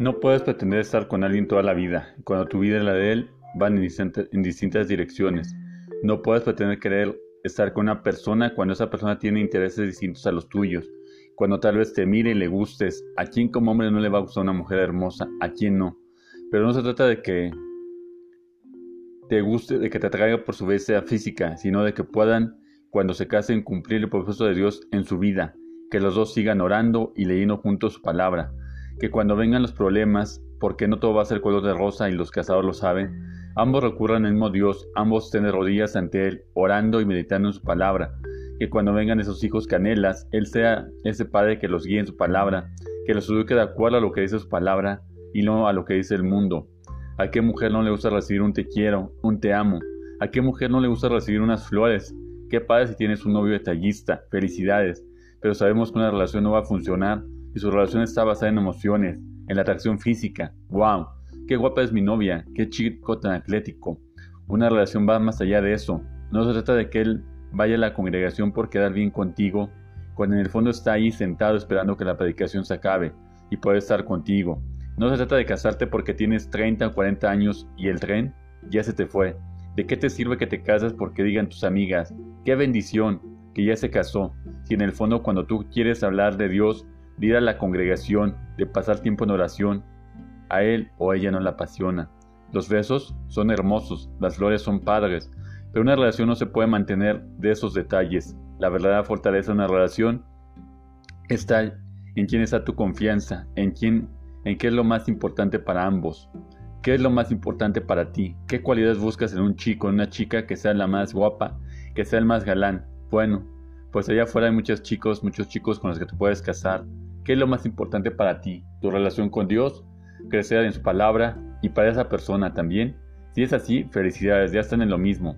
No puedes pretender estar con alguien toda la vida, cuando tu vida y la de él van en distintas direcciones. No puedes pretender querer estar con una persona cuando esa persona tiene intereses distintos a los tuyos. Cuando tal vez te mire y le gustes. ¿A quién como hombre no le va a gustar una mujer hermosa? ¿A quién no? Pero no se trata de que te guste, de que te atraiga por su belleza física, sino de que puedan, cuando se casen, cumplir el propósito de Dios en su vida. Que los dos sigan orando y leyendo juntos su palabra que cuando vengan los problemas, porque no todo va a ser color de rosa y los casados lo saben, ambos recurran al mismo Dios, ambos de rodillas ante Él, orando y meditando en su palabra, que cuando vengan esos hijos canelas, Él sea ese Padre que los guíe en su palabra, que los eduque de acuerdo a lo que dice su palabra y no a lo que dice el mundo. ¿A qué mujer no le gusta recibir un te quiero, un te amo? ¿A qué mujer no le gusta recibir unas flores? ¿Qué padre si tienes un novio detallista? Felicidades. Pero sabemos que una relación no va a funcionar y su relación está basada en emociones, en la atracción física. ¡Wow! ¡Qué guapa es mi novia! ¡Qué chico tan atlético! Una relación va más allá de eso. No se trata de que él vaya a la congregación por quedar bien contigo, cuando en el fondo está ahí sentado esperando que la predicación se acabe y puede estar contigo. No se trata de casarte porque tienes 30 o 40 años y el tren ya se te fue. ¿De qué te sirve que te casas porque digan tus amigas? ¡Qué bendición! Que ya se casó. Si en el fondo cuando tú quieres hablar de Dios de ir a la congregación, de pasar tiempo en oración, a él o a ella no la apasiona. Los besos son hermosos, las flores son padres, pero una relación no se puede mantener de esos detalles. La verdadera fortaleza de una relación está en quién está tu confianza, en quién, en qué es lo más importante para ambos. ¿Qué es lo más importante para ti? ¿Qué cualidades buscas en un chico, en una chica que sea la más guapa, que sea el más galán? Bueno, pues allá afuera hay muchos chicos, muchos chicos con los que te puedes casar, ¿Qué es lo más importante para ti? ¿Tu relación con Dios? ¿Crecer en su palabra? ¿Y para esa persona también? Si es así, felicidades, ya están en lo mismo.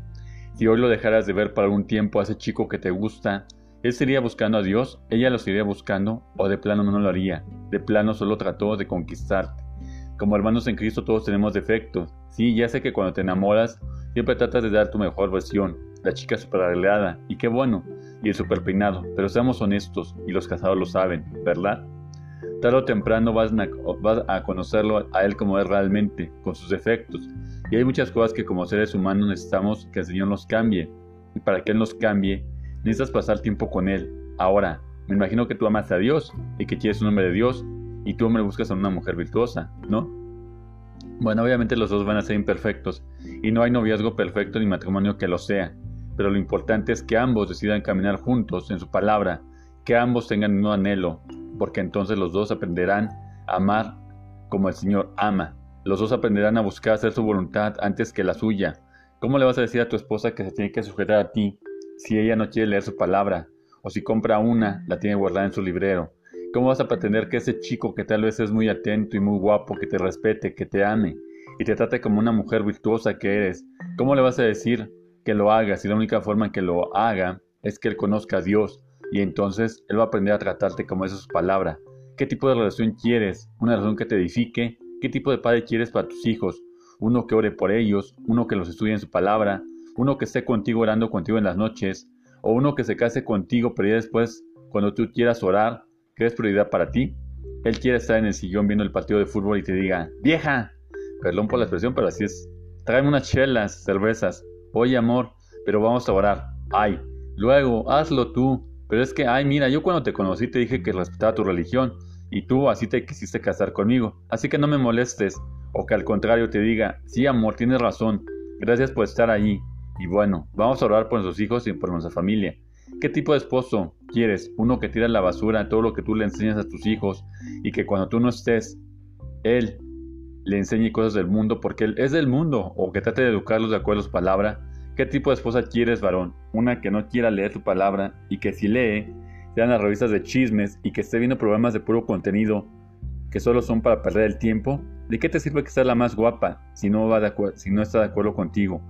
Si hoy lo dejaras de ver para algún tiempo a ese chico que te gusta, él sería buscando a Dios, ella lo seguiría buscando, o de plano no lo haría, de plano solo trató de conquistarte. Como hermanos en Cristo todos tenemos defectos. Sí, ya sé que cuando te enamoras, siempre tratas de dar tu mejor versión, la chica super arreglada, y qué bueno, y el super peinado, pero seamos honestos, y los casados lo saben, ¿verdad? Tarde o temprano vas a, conocerlo a él como es realmente, con sus defectos, y hay muchas cosas que como seres humanos necesitamos que el Señor nos cambie, y para que Él nos cambie, necesitas pasar tiempo con Él. Ahora, me imagino que tú amas a Dios, y que quieres un hombre de Dios, y tú hombre buscas a una mujer virtuosa, ¿no? Bueno, obviamente los dos van a ser imperfectos, y no hay noviazgo perfecto ni matrimonio que lo sea, pero lo importante es que ambos decidan caminar juntos en su palabra, que ambos tengan un anhelo, porque entonces los dos aprenderán a amar como el Señor ama. Los dos aprenderán a buscar hacer su voluntad antes que la suya. ¿Cómo le vas a decir a tu esposa que se tiene que sujetar a ti si ella no quiere leer su palabra? O si compra una, la tiene guardada en su librero. ¿Cómo vas a pretender que ese chico que tal vez es muy atento y muy guapo, que te respete, que te ame y te trate como una mujer virtuosa que eres, cómo le vas a decir que lo haga, si la única forma en que lo haga es que él conozca a Dios y entonces él va a aprender a tratarte como es su palabra. ¿Qué tipo de relación quieres? ¿Una relación que te edifique? ¿Qué tipo de padre quieres para tus hijos? Uno que ore por ellos, uno que los estudie en su palabra, uno que esté contigo orando contigo en las noches, o uno que se case contigo, pero ya después, cuando tú quieras orar, ¿qué es prioridad para ti? Él quiere estar en el sillón viendo el partido de fútbol y te diga, vieja, perdón por la expresión, pero así es, tráeme unas chelas, cervezas, Oye, amor, pero vamos a orar. Ay, luego, hazlo tú. Pero es que, ay, mira, yo cuando te conocí te dije que respetaba tu religión y tú así te quisiste casar conmigo. Así que no me molestes. O que al contrario te diga, sí, amor, tienes razón. Gracias por estar allí. Y bueno, vamos a orar por nuestros hijos y por nuestra familia. ¿Qué tipo de esposo quieres? Uno que tira la basura todo lo que tú le enseñas a tus hijos y que cuando tú no estés, él le enseñe cosas del mundo porque él es del mundo o que trate de educarlos de acuerdo a su palabra. ¿Qué tipo de esposa quieres, varón? Una que no quiera leer tu palabra y que si lee sean las revistas de chismes y que esté viendo programas de puro contenido que solo son para perder el tiempo. ¿De qué te sirve que sea la más guapa si no, va si no está de acuerdo contigo?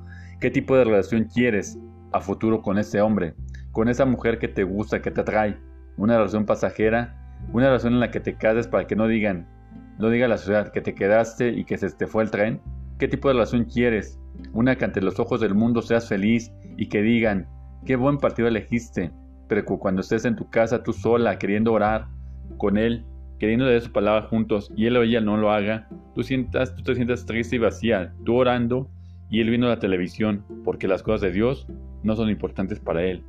¿Qué tipo de relación quieres a futuro con ese hombre? Con esa mujer que te gusta, que te atrae. ¿Una relación pasajera? ¿Una relación en la que te cases para que no digan, no diga la sociedad que te quedaste y que se te fue el tren. ¿Qué tipo de relación quieres? Una que ante los ojos del mundo seas feliz y que digan, qué buen partido elegiste, pero cuando estés en tu casa tú sola queriendo orar con él, queriendo leer su palabra juntos y él o ella no lo haga, tú, sientas, tú te sientas triste y vacía, tú orando y él viendo la televisión, porque las cosas de Dios no son importantes para él.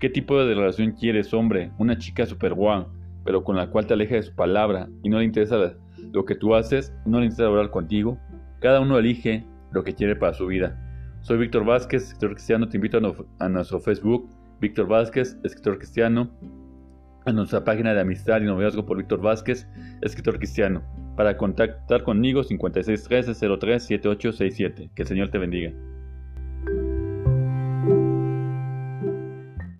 ¿Qué tipo de relación quieres, hombre? Una chica super guau, pero con la cual te aleja de su palabra y no le interesa lo que tú haces, no interesa hablar contigo. Cada uno elige lo que quiere para su vida. Soy Víctor Vázquez, escritor cristiano. Te invito a, nuestro Facebook, Víctor Vázquez, escritor cristiano. A nuestra página de amistad y noviazgo por Víctor Vázquez, escritor cristiano. Para contactar conmigo, 5613 03 7867. Que el Señor te bendiga.